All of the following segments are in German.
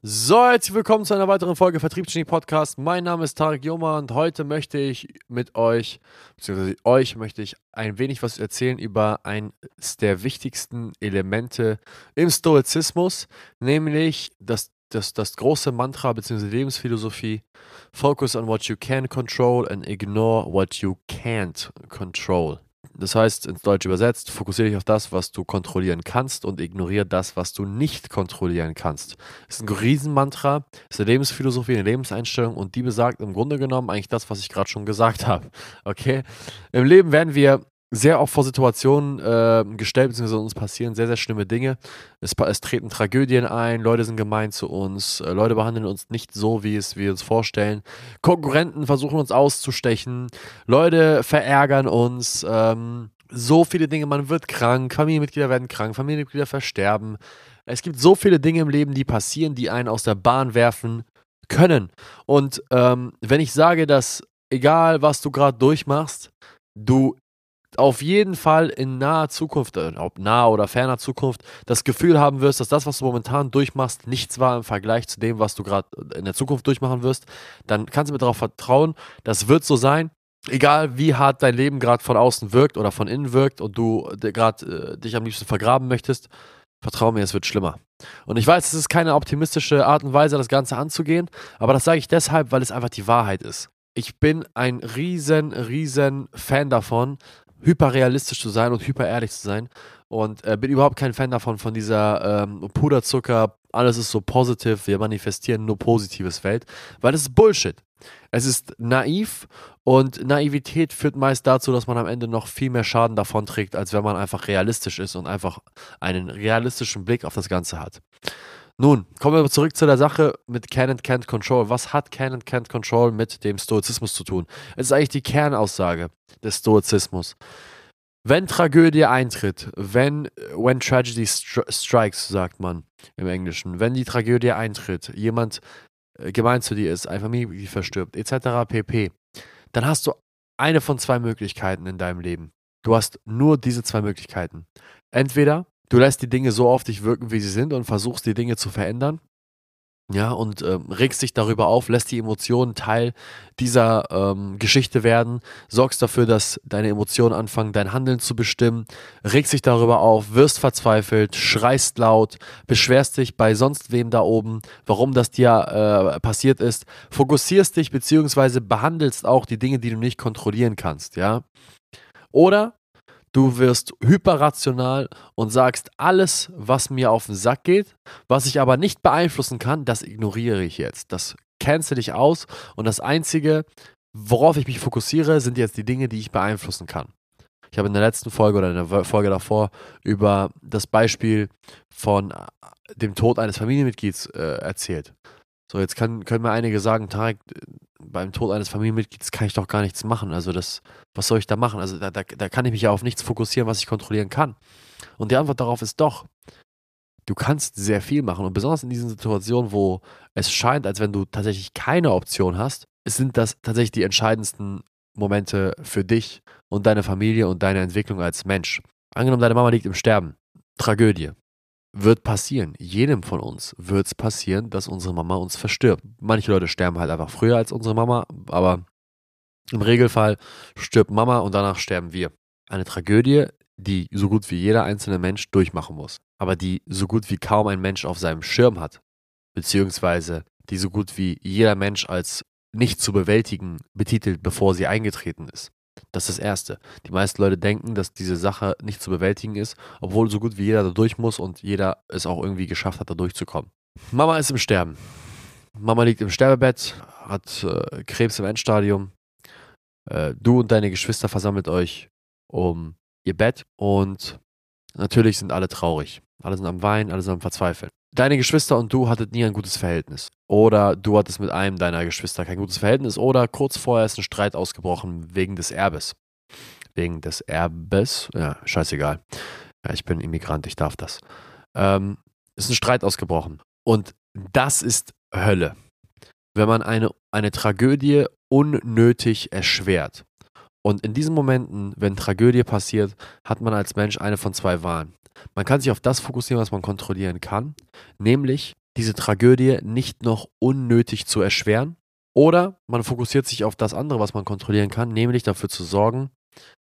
So, herzlich willkommen zu einer weiteren Folge Vertriebsgenie Podcast. Mein Name ist Tarek Joma und heute möchte ich mit euch, beziehungsweise euch möchte ich ein wenig was erzählen über eines der wichtigsten Elemente im Stoizismus, nämlich das, das, das große Mantra bzw. Lebensphilosophie Focus on what you can control and ignore what you can't control. Das heißt, ins Deutsche übersetzt, fokussiere dich auf das, was du kontrollieren kannst und ignoriere das, was du nicht kontrollieren kannst. Das ist ein Riesenmantra, ist eine Lebensphilosophie, eine Lebenseinstellung und die besagt im Grunde genommen eigentlich das, was ich gerade schon gesagt habe. Okay? Im Leben werden wir sehr oft vor Situationen äh, gestellt, beziehungsweise uns passieren sehr, sehr schlimme Dinge. Es, es, treten Tragödien ein, Leute sind gemein zu uns, äh, Leute behandeln uns nicht so, wie es wir uns vorstellen. Konkurrenten versuchen uns auszustechen, Leute verärgern uns, ähm, so viele Dinge, man wird krank, Familienmitglieder werden krank, Familienmitglieder versterben. Es gibt so viele Dinge im Leben, die passieren, die einen aus der Bahn werfen können. Und ähm, wenn ich sage, dass egal was du gerade durchmachst, du auf jeden Fall in naher Zukunft, äh, ob naher oder ferner Zukunft, das Gefühl haben wirst, dass das, was du momentan durchmachst, nichts war im Vergleich zu dem, was du gerade in der Zukunft durchmachen wirst, dann kannst du mir darauf vertrauen, das wird so sein. Egal wie hart dein Leben gerade von außen wirkt oder von innen wirkt und du gerade äh, dich am liebsten vergraben möchtest, vertraue mir, es wird schlimmer. Und ich weiß, es ist keine optimistische Art und Weise, das Ganze anzugehen, aber das sage ich deshalb, weil es einfach die Wahrheit ist. Ich bin ein riesen, riesen Fan davon, hyperrealistisch zu sein und hyperehrlich zu sein. Und äh, bin überhaupt kein Fan davon, von dieser ähm, Puderzucker, alles ist so positiv, wir manifestieren nur positives Welt, weil das ist Bullshit. Es ist naiv und Naivität führt meist dazu, dass man am Ende noch viel mehr Schaden davon trägt, als wenn man einfach realistisch ist und einfach einen realistischen Blick auf das Ganze hat. Nun, kommen wir zurück zu der Sache mit Can and Can't Control. Was hat Can and Can't Control mit dem Stoizismus zu tun? Es ist eigentlich die Kernaussage des Stoizismus. Wenn Tragödie eintritt, wenn when tragedy strikes, sagt man im Englischen, wenn die Tragödie eintritt, jemand äh, gemein zu dir ist, ein Familienmitglied verstirbt, etc. pp., dann hast du eine von zwei Möglichkeiten in deinem Leben. Du hast nur diese zwei Möglichkeiten. Entweder du lässt die Dinge so auf dich wirken, wie sie sind und versuchst die Dinge zu verändern. Ja, und ähm, regst dich darüber auf, lässt die Emotionen Teil dieser ähm, Geschichte werden, sorgst dafür, dass deine Emotionen anfangen, dein Handeln zu bestimmen, regst dich darüber auf, wirst verzweifelt, schreist laut, beschwerst dich bei sonst wem da oben, warum das dir äh, passiert ist, fokussierst dich beziehungsweise behandelst auch die Dinge, die du nicht kontrollieren kannst, ja. Oder Du wirst hyperrational und sagst, alles, was mir auf den Sack geht, was ich aber nicht beeinflussen kann, das ignoriere ich jetzt. Das cancel ich aus und das Einzige, worauf ich mich fokussiere, sind jetzt die Dinge, die ich beeinflussen kann. Ich habe in der letzten Folge oder in der Folge davor über das Beispiel von dem Tod eines Familienmitglieds äh, erzählt. So, jetzt kann, können mir einige sagen, Tarek, beim Tod eines Familienmitglieds kann ich doch gar nichts machen. Also das, was soll ich da machen? Also da, da, da kann ich mich ja auf nichts fokussieren, was ich kontrollieren kann. Und die Antwort darauf ist doch, du kannst sehr viel machen. Und besonders in diesen Situationen, wo es scheint, als wenn du tatsächlich keine Option hast, sind das tatsächlich die entscheidendsten Momente für dich und deine Familie und deine Entwicklung als Mensch. Angenommen, deine Mama liegt im Sterben. Tragödie wird passieren. Jedem von uns wird es passieren, dass unsere Mama uns verstirbt. Manche Leute sterben halt einfach früher als unsere Mama, aber im Regelfall stirbt Mama und danach sterben wir. Eine Tragödie, die so gut wie jeder einzelne Mensch durchmachen muss, aber die so gut wie kaum ein Mensch auf seinem Schirm hat, beziehungsweise die so gut wie jeder Mensch als nicht zu bewältigen betitelt, bevor sie eingetreten ist. Das ist das Erste. Die meisten Leute denken, dass diese Sache nicht zu bewältigen ist, obwohl so gut wie jeder da durch muss und jeder es auch irgendwie geschafft hat, da durchzukommen. Mama ist im Sterben. Mama liegt im Sterbebett, hat äh, Krebs im Endstadium. Äh, du und deine Geschwister versammelt euch um ihr Bett und natürlich sind alle traurig. Alle sind am Weinen, alle sind am Verzweifeln deine Geschwister und du hattet nie ein gutes Verhältnis. Oder du hattest mit einem deiner Geschwister kein gutes Verhältnis. Oder kurz vorher ist ein Streit ausgebrochen wegen des Erbes. Wegen des Erbes. Ja, scheißegal. Ja, ich bin Immigrant, ich darf das. Ähm, ist ein Streit ausgebrochen. Und das ist Hölle. Wenn man eine, eine Tragödie unnötig erschwert. Und in diesen Momenten, wenn Tragödie passiert, hat man als Mensch eine von zwei Wahlen. Man kann sich auf das fokussieren, was man kontrollieren kann, nämlich diese Tragödie nicht noch unnötig zu erschweren. Oder man fokussiert sich auf das andere, was man kontrollieren kann, nämlich dafür zu sorgen,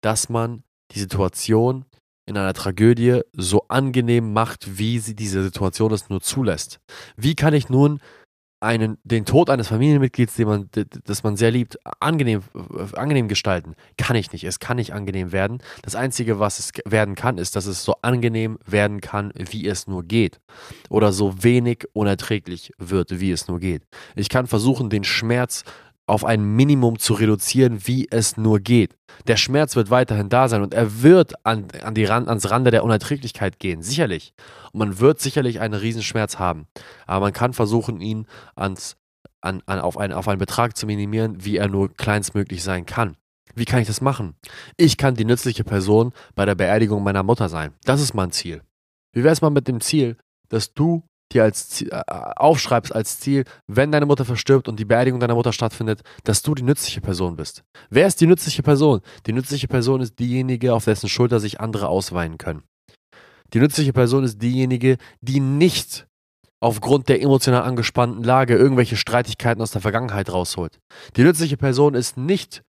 dass man die Situation in einer Tragödie so angenehm macht, wie sie diese Situation es nur zulässt. Wie kann ich nun einen, den Tod eines Familienmitglieds, den man, das man sehr liebt, angenehm, angenehm gestalten? Kann ich nicht. Es kann nicht angenehm werden. Das Einzige, was es werden kann, ist, dass es so angenehm werden kann, wie es nur geht. Oder so wenig unerträglich wird, wie es nur geht. Ich kann versuchen, den Schmerz auf ein Minimum zu reduzieren, wie es nur geht. Der Schmerz wird weiterhin da sein und er wird an, an die Rand, ans Rande der Unerträglichkeit gehen, sicherlich. Und man wird sicherlich einen Riesenschmerz haben. Aber man kann versuchen, ihn ans, an, an, auf, einen, auf einen Betrag zu minimieren, wie er nur kleinstmöglich sein kann. Wie kann ich das machen? Ich kann die nützliche Person bei der Beerdigung meiner Mutter sein. Das ist mein Ziel. Wie wäre es mal mit dem Ziel, dass du dir als Ziel, äh, aufschreibst als Ziel, wenn deine Mutter verstirbt und die Beerdigung deiner Mutter stattfindet, dass du die nützliche Person bist. Wer ist die nützliche Person? Die nützliche Person ist diejenige, auf dessen Schulter sich andere ausweinen können. Die nützliche Person ist diejenige, die nicht aufgrund der emotional angespannten Lage irgendwelche Streitigkeiten aus der Vergangenheit rausholt. Die nützliche Person ist nicht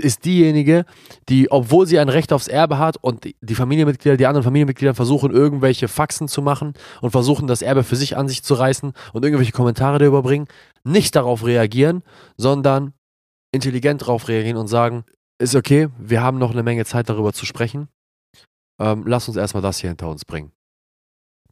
ist diejenige, die, obwohl sie ein Recht aufs Erbe hat und die Familienmitglieder, die anderen Familienmitglieder versuchen, irgendwelche Faxen zu machen und versuchen, das Erbe für sich an sich zu reißen und irgendwelche Kommentare darüber bringen, nicht darauf reagieren, sondern intelligent darauf reagieren und sagen, ist okay, wir haben noch eine Menge Zeit darüber zu sprechen. Ähm, lass uns erstmal das hier hinter uns bringen.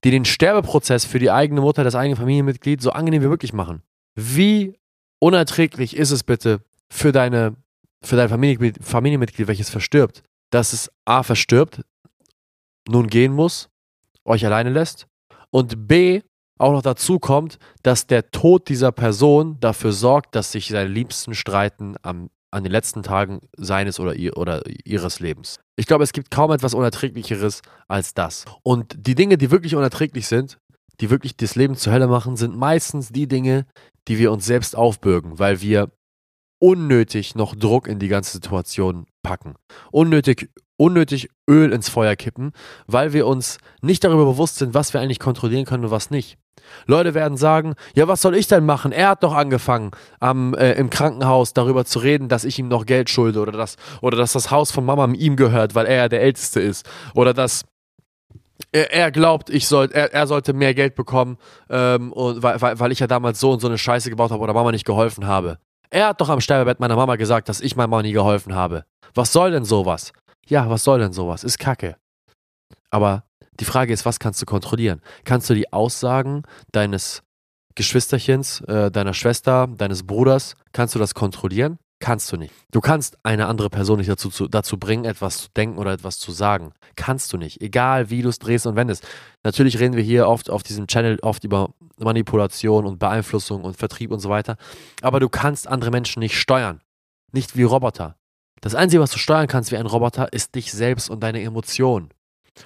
Die den Sterbeprozess für die eigene Mutter, das eigene Familienmitglied so angenehm wie möglich machen. Wie unerträglich ist es bitte für deine für dein Familienmitglied, Familienmitglied, welches verstirbt, dass es A verstirbt, nun gehen muss, euch alleine lässt und B auch noch dazu kommt, dass der Tod dieser Person dafür sorgt, dass sich seine Liebsten streiten am, an den letzten Tagen seines oder, ihr, oder ihres Lebens. Ich glaube, es gibt kaum etwas Unerträglicheres als das. Und die Dinge, die wirklich unerträglich sind, die wirklich das Leben zur Hölle machen, sind meistens die Dinge, die wir uns selbst aufbürgen, weil wir unnötig noch Druck in die ganze Situation packen. Unnötig, unnötig Öl ins Feuer kippen, weil wir uns nicht darüber bewusst sind, was wir eigentlich kontrollieren können und was nicht. Leute werden sagen, ja, was soll ich denn machen? Er hat doch angefangen, am, äh, im Krankenhaus darüber zu reden, dass ich ihm noch Geld schulde oder, dass, oder dass das Haus von Mama ihm gehört, weil er ja der Älteste ist. Oder dass er, er glaubt, ich soll, er, er sollte mehr Geld bekommen, ähm, und, weil, weil, weil ich ja damals so und so eine Scheiße gebaut habe oder Mama nicht geholfen habe. Er hat doch am Sterbebett meiner Mama gesagt, dass ich meiner Mama nie geholfen habe. Was soll denn sowas? Ja, was soll denn sowas? Ist Kacke. Aber die Frage ist, was kannst du kontrollieren? Kannst du die Aussagen deines Geschwisterchens, äh, deiner Schwester, deines Bruders, kannst du das kontrollieren? Kannst du nicht. Du kannst eine andere Person nicht dazu, zu, dazu bringen, etwas zu denken oder etwas zu sagen. Kannst du nicht. Egal wie du es drehst und wendest. Natürlich reden wir hier oft auf diesem Channel oft über Manipulation und Beeinflussung und Vertrieb und so weiter. Aber du kannst andere Menschen nicht steuern. Nicht wie Roboter. Das Einzige, was du steuern kannst wie ein Roboter, ist dich selbst und deine Emotionen.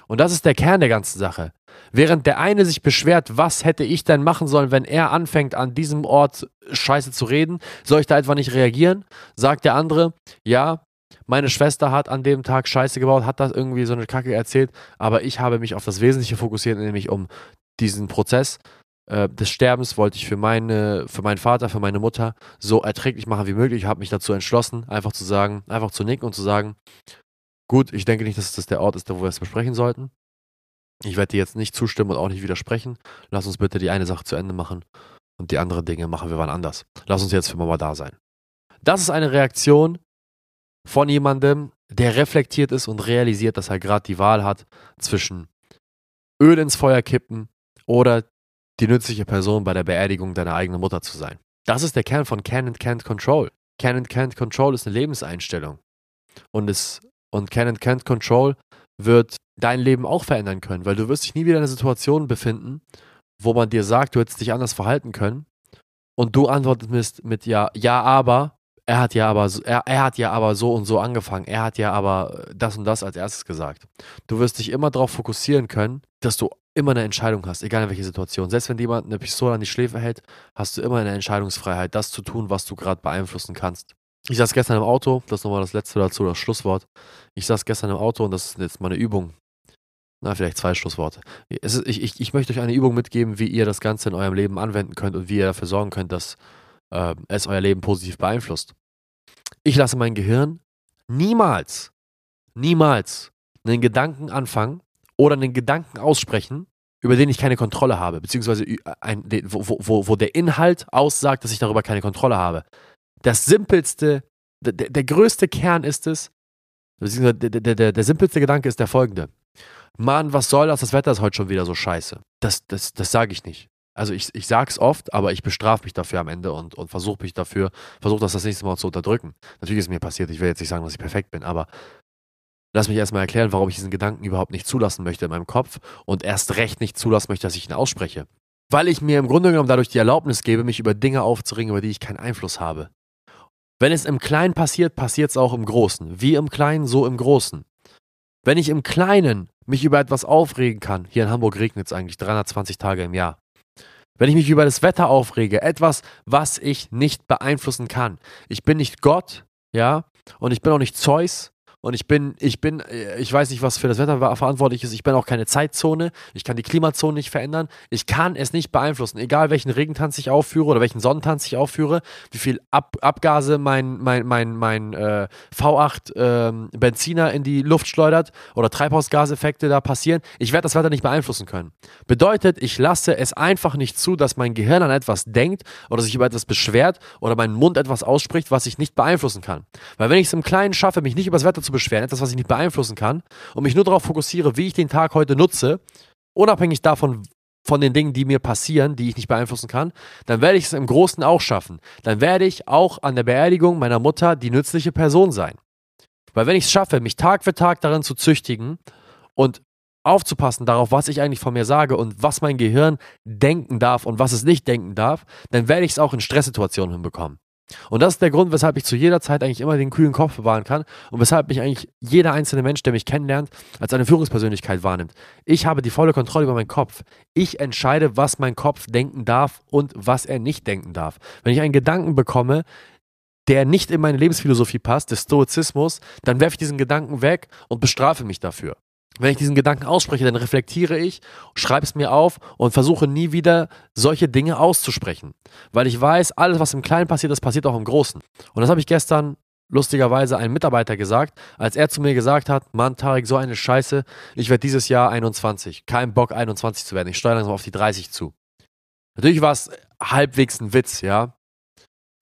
Und das ist der Kern der ganzen Sache. Während der eine sich beschwert, was hätte ich denn machen sollen, wenn er anfängt, an diesem Ort Scheiße zu reden, soll ich da etwa nicht reagieren? Sagt der andere, ja, meine Schwester hat an dem Tag Scheiße gebaut, hat das irgendwie so eine Kacke erzählt, aber ich habe mich auf das Wesentliche fokussiert, nämlich um diesen Prozess äh, des Sterbens wollte ich für, meine, für meinen Vater, für meine Mutter so erträglich machen wie möglich. Ich habe mich dazu entschlossen, einfach zu sagen, einfach zu nicken und zu sagen, Gut, ich denke nicht, dass das der Ort ist, wo wir es besprechen sollten. Ich werde dir jetzt nicht zustimmen und auch nicht widersprechen. Lass uns bitte die eine Sache zu Ende machen und die anderen Dinge machen wir wann anders. Lass uns jetzt für Mama da sein. Das ist eine Reaktion von jemandem, der reflektiert ist und realisiert, dass er gerade die Wahl hat zwischen Öl ins Feuer kippen oder die nützliche Person bei der Beerdigung deiner eigenen Mutter zu sein. Das ist der Kern von Can and Can't Control. Can and Can't Control ist eine Lebenseinstellung. Und es und Can and Can't Control wird dein Leben auch verändern können, weil du wirst dich nie wieder in einer Situation befinden, wo man dir sagt, du hättest dich anders verhalten können und du antwortest mit ja, ja, aber, er hat ja aber, er, er hat ja aber so und so angefangen, er hat ja aber das und das als erstes gesagt. Du wirst dich immer darauf fokussieren können, dass du immer eine Entscheidung hast, egal in welcher Situation. Selbst wenn jemand eine Pistole an die Schläfe hält, hast du immer eine Entscheidungsfreiheit, das zu tun, was du gerade beeinflussen kannst. Ich saß gestern im Auto, das ist nochmal das letzte dazu, das Schlusswort. Ich saß gestern im Auto und das ist jetzt meine Übung. Na, vielleicht zwei Schlussworte. Ist, ich, ich, ich möchte euch eine Übung mitgeben, wie ihr das Ganze in eurem Leben anwenden könnt und wie ihr dafür sorgen könnt, dass äh, es euer Leben positiv beeinflusst. Ich lasse mein Gehirn niemals, niemals einen Gedanken anfangen oder einen Gedanken aussprechen, über den ich keine Kontrolle habe, beziehungsweise ein, wo, wo, wo der Inhalt aussagt, dass ich darüber keine Kontrolle habe. Das simpelste, der, der größte Kern ist es, beziehungsweise der, der, der, der simpelste Gedanke ist der folgende. Mann, was soll das? Das Wetter ist heute schon wieder so scheiße. Das, das, das sage ich nicht. Also ich, ich sage es oft, aber ich bestrafe mich dafür am Ende und, und versuche mich dafür, versuche das das nächste Mal zu unterdrücken. Natürlich ist mir passiert, ich will jetzt nicht sagen, dass ich perfekt bin, aber lass mich erstmal erklären, warum ich diesen Gedanken überhaupt nicht zulassen möchte in meinem Kopf und erst recht nicht zulassen möchte, dass ich ihn ausspreche. Weil ich mir im Grunde genommen dadurch die Erlaubnis gebe, mich über Dinge aufzuringen, über die ich keinen Einfluss habe. Wenn es im Kleinen passiert, passiert es auch im Großen. Wie im Kleinen, so im Großen. Wenn ich im Kleinen mich über etwas aufregen kann, hier in Hamburg regnet es eigentlich 320 Tage im Jahr. Wenn ich mich über das Wetter aufrege, etwas, was ich nicht beeinflussen kann. Ich bin nicht Gott, ja, und ich bin auch nicht Zeus, und ich bin, ich bin, äh, ich weiß nicht, was für das Wetter verantwortlich ist. Ich bin auch keine Zeitzone. Ich kann die Klimazone nicht verändern. Ich kann es nicht beeinflussen. Egal welchen Regentanz ich aufführe oder welchen Sonnentanz ich aufführe, wie viel Ab Abgase mein, mein, mein, mein äh, V8 äh, Benziner in die Luft schleudert oder Treibhausgaseffekte da passieren. Ich werde das Wetter nicht beeinflussen können. Bedeutet, ich lasse es einfach nicht zu, dass mein Gehirn an etwas denkt oder sich über etwas beschwert oder mein Mund etwas ausspricht, was ich nicht beeinflussen kann. Weil wenn ich es im Kleinen schaffe, mich nicht über das Wetter zu beschweren, etwas, was ich nicht beeinflussen kann, und mich nur darauf fokussiere, wie ich den Tag heute nutze, unabhängig davon, von den Dingen, die mir passieren, die ich nicht beeinflussen kann, dann werde ich es im Großen auch schaffen. Dann werde ich auch an der Beerdigung meiner Mutter die nützliche Person sein. Weil wenn ich es schaffe, mich Tag für Tag darin zu züchtigen und aufzupassen darauf, was ich eigentlich von mir sage und was mein Gehirn denken darf und was es nicht denken darf, dann werde ich es auch in Stresssituationen hinbekommen. Und das ist der Grund, weshalb ich zu jeder Zeit eigentlich immer den kühlen Kopf bewahren kann und weshalb mich eigentlich jeder einzelne Mensch, der mich kennenlernt, als eine Führungspersönlichkeit wahrnimmt. Ich habe die volle Kontrolle über meinen Kopf. Ich entscheide, was mein Kopf denken darf und was er nicht denken darf. Wenn ich einen Gedanken bekomme, der nicht in meine Lebensphilosophie passt, des Stoizismus, dann werfe ich diesen Gedanken weg und bestrafe mich dafür. Wenn ich diesen Gedanken ausspreche, dann reflektiere ich, schreibe es mir auf und versuche nie wieder solche Dinge auszusprechen. Weil ich weiß, alles, was im Kleinen passiert, das passiert auch im Großen. Und das habe ich gestern lustigerweise einem Mitarbeiter gesagt, als er zu mir gesagt hat, Mann, Tarek, so eine Scheiße, ich werde dieses Jahr 21. Kein Bock, 21 zu werden. Ich steuere langsam auf die 30 zu. Natürlich war es halbwegs ein Witz, ja.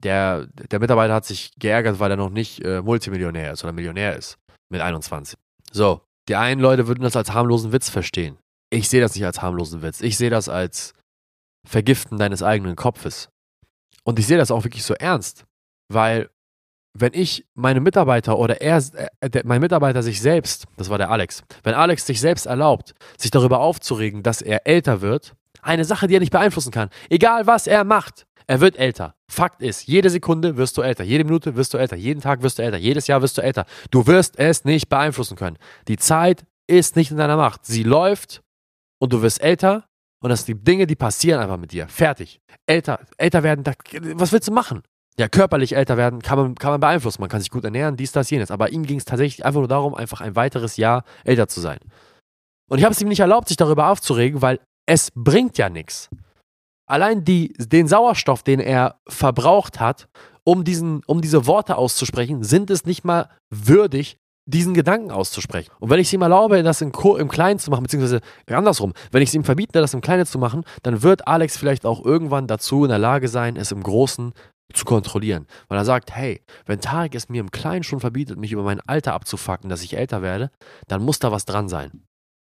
Der, der Mitarbeiter hat sich geärgert, weil er noch nicht äh, Multimillionär ist oder Millionär ist mit 21. So, die einen Leute würden das als harmlosen Witz verstehen. Ich sehe das nicht als harmlosen Witz. Ich sehe das als Vergiften deines eigenen Kopfes. Und ich sehe das auch wirklich so ernst, weil wenn ich meine Mitarbeiter oder er, äh, mein Mitarbeiter sich selbst, das war der Alex, wenn Alex sich selbst erlaubt, sich darüber aufzuregen, dass er älter wird, eine Sache, die er nicht beeinflussen kann, egal was er macht, er wird älter. Fakt ist, jede Sekunde wirst du älter, jede Minute wirst du älter, jeden Tag wirst du älter, jedes Jahr wirst du älter. Du wirst es nicht beeinflussen können. Die Zeit ist nicht in deiner Macht. Sie läuft und du wirst älter und das sind die Dinge, die passieren einfach mit dir. Fertig. Älter, älter werden, was willst du machen? Ja, körperlich älter werden kann man, kann man beeinflussen. Man kann sich gut ernähren, dies, das, jenes. Aber ihm ging es tatsächlich einfach nur darum, einfach ein weiteres Jahr älter zu sein. Und ich habe es ihm nicht erlaubt, sich darüber aufzuregen, weil es bringt ja nichts allein die, den Sauerstoff, den er verbraucht hat, um, diesen, um diese Worte auszusprechen, sind es nicht mal würdig, diesen Gedanken auszusprechen. Und wenn ich es ihm erlaube, das in, im Kleinen zu machen, beziehungsweise andersrum, wenn ich es ihm verbiete, das im Kleinen zu machen, dann wird Alex vielleicht auch irgendwann dazu in der Lage sein, es im Großen zu kontrollieren. Weil er sagt, hey, wenn Tarek es mir im Kleinen schon verbietet, mich über mein Alter abzufacken, dass ich älter werde, dann muss da was dran sein.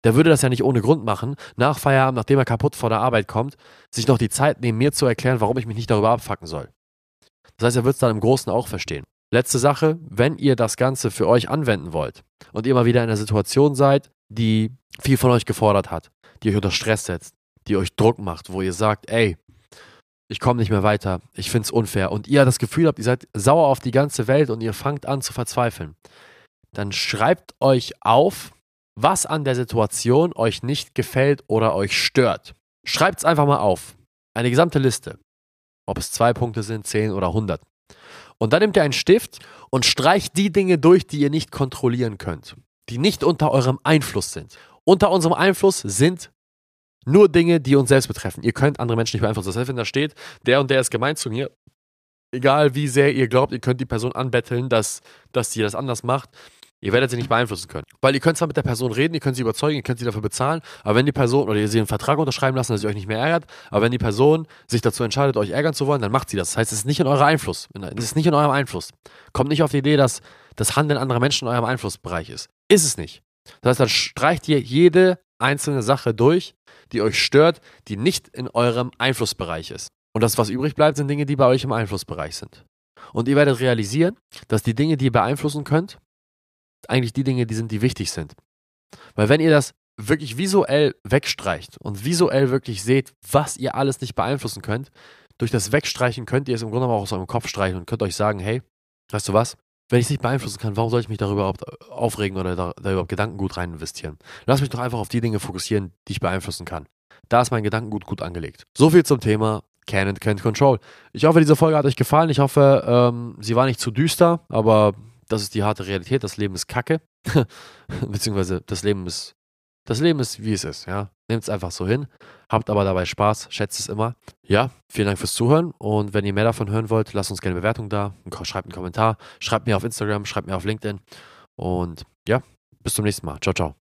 Der würde das ja nicht ohne Grund machen, nach Feierabend, nachdem er kaputt vor der Arbeit kommt, sich noch die Zeit nehmen, mir zu erklären, warum ich mich nicht darüber abfacken soll. Das heißt, er wird es dann im Großen auch verstehen. Letzte Sache, wenn ihr das Ganze für euch anwenden wollt und ihr mal wieder in einer Situation seid, die viel von euch gefordert hat, die euch unter Stress setzt, die euch Druck macht, wo ihr sagt, ey, ich komme nicht mehr weiter, ich finde es unfair und ihr das Gefühl habt, ihr seid sauer auf die ganze Welt und ihr fangt an zu verzweifeln, dann schreibt euch auf, was an der Situation euch nicht gefällt oder euch stört. Schreibt es einfach mal auf. Eine gesamte Liste. Ob es zwei Punkte sind, zehn oder hundert. Und dann nehmt ihr einen Stift und streicht die Dinge durch, die ihr nicht kontrollieren könnt, die nicht unter eurem Einfluss sind. Unter unserem Einfluss sind nur Dinge, die uns selbst betreffen. Ihr könnt andere Menschen nicht beeinflussen. Das heißt, wenn da steht, der und der ist gemeint zu mir, egal wie sehr ihr glaubt, ihr könnt die Person anbetteln, dass, dass sie das anders macht, Ihr werdet sie nicht beeinflussen können. Weil ihr könnt zwar mit der Person reden, ihr könnt sie überzeugen, ihr könnt sie dafür bezahlen, aber wenn die Person, oder ihr sie einen Vertrag unterschreiben lassen, dass sie euch nicht mehr ärgert, aber wenn die Person sich dazu entscheidet, euch ärgern zu wollen, dann macht sie das. Das heißt, es ist nicht in eurem Einfluss. Es ist nicht in eurem Einfluss. Kommt nicht auf die Idee, dass das Handeln anderer Menschen in eurem Einflussbereich ist. Ist es nicht. Das heißt, dann streicht ihr jede einzelne Sache durch, die euch stört, die nicht in eurem Einflussbereich ist. Und das, was übrig bleibt, sind Dinge, die bei euch im Einflussbereich sind. Und ihr werdet realisieren, dass die Dinge, die ihr beeinflussen könnt, eigentlich die Dinge, die sind, die wichtig sind. Weil wenn ihr das wirklich visuell wegstreicht und visuell wirklich seht, was ihr alles nicht beeinflussen könnt, durch das Wegstreichen könnt ihr es im Grunde auch aus eurem Kopf streichen und könnt euch sagen, hey, weißt du was? Wenn ich es nicht beeinflussen kann, warum soll ich mich darüber überhaupt aufregen oder da, da überhaupt Gedankengut rein investieren? Lass mich doch einfach auf die Dinge fokussieren, die ich beeinflussen kann. Da ist mein Gedankengut gut angelegt. So viel zum Thema Can and Can't Control. Ich hoffe, diese Folge hat euch gefallen. Ich hoffe, ähm, sie war nicht zu düster, aber das ist die harte Realität. Das Leben ist Kacke. Beziehungsweise das Leben ist, das Leben ist, wie es ist, ja. Nehmt es einfach so hin. Habt aber dabei Spaß, schätzt es immer. Ja, vielen Dank fürs Zuhören. Und wenn ihr mehr davon hören wollt, lasst uns gerne eine Bewertung da. Schreibt einen Kommentar. Schreibt mir auf Instagram, schreibt mir auf LinkedIn. Und ja, bis zum nächsten Mal. Ciao, ciao.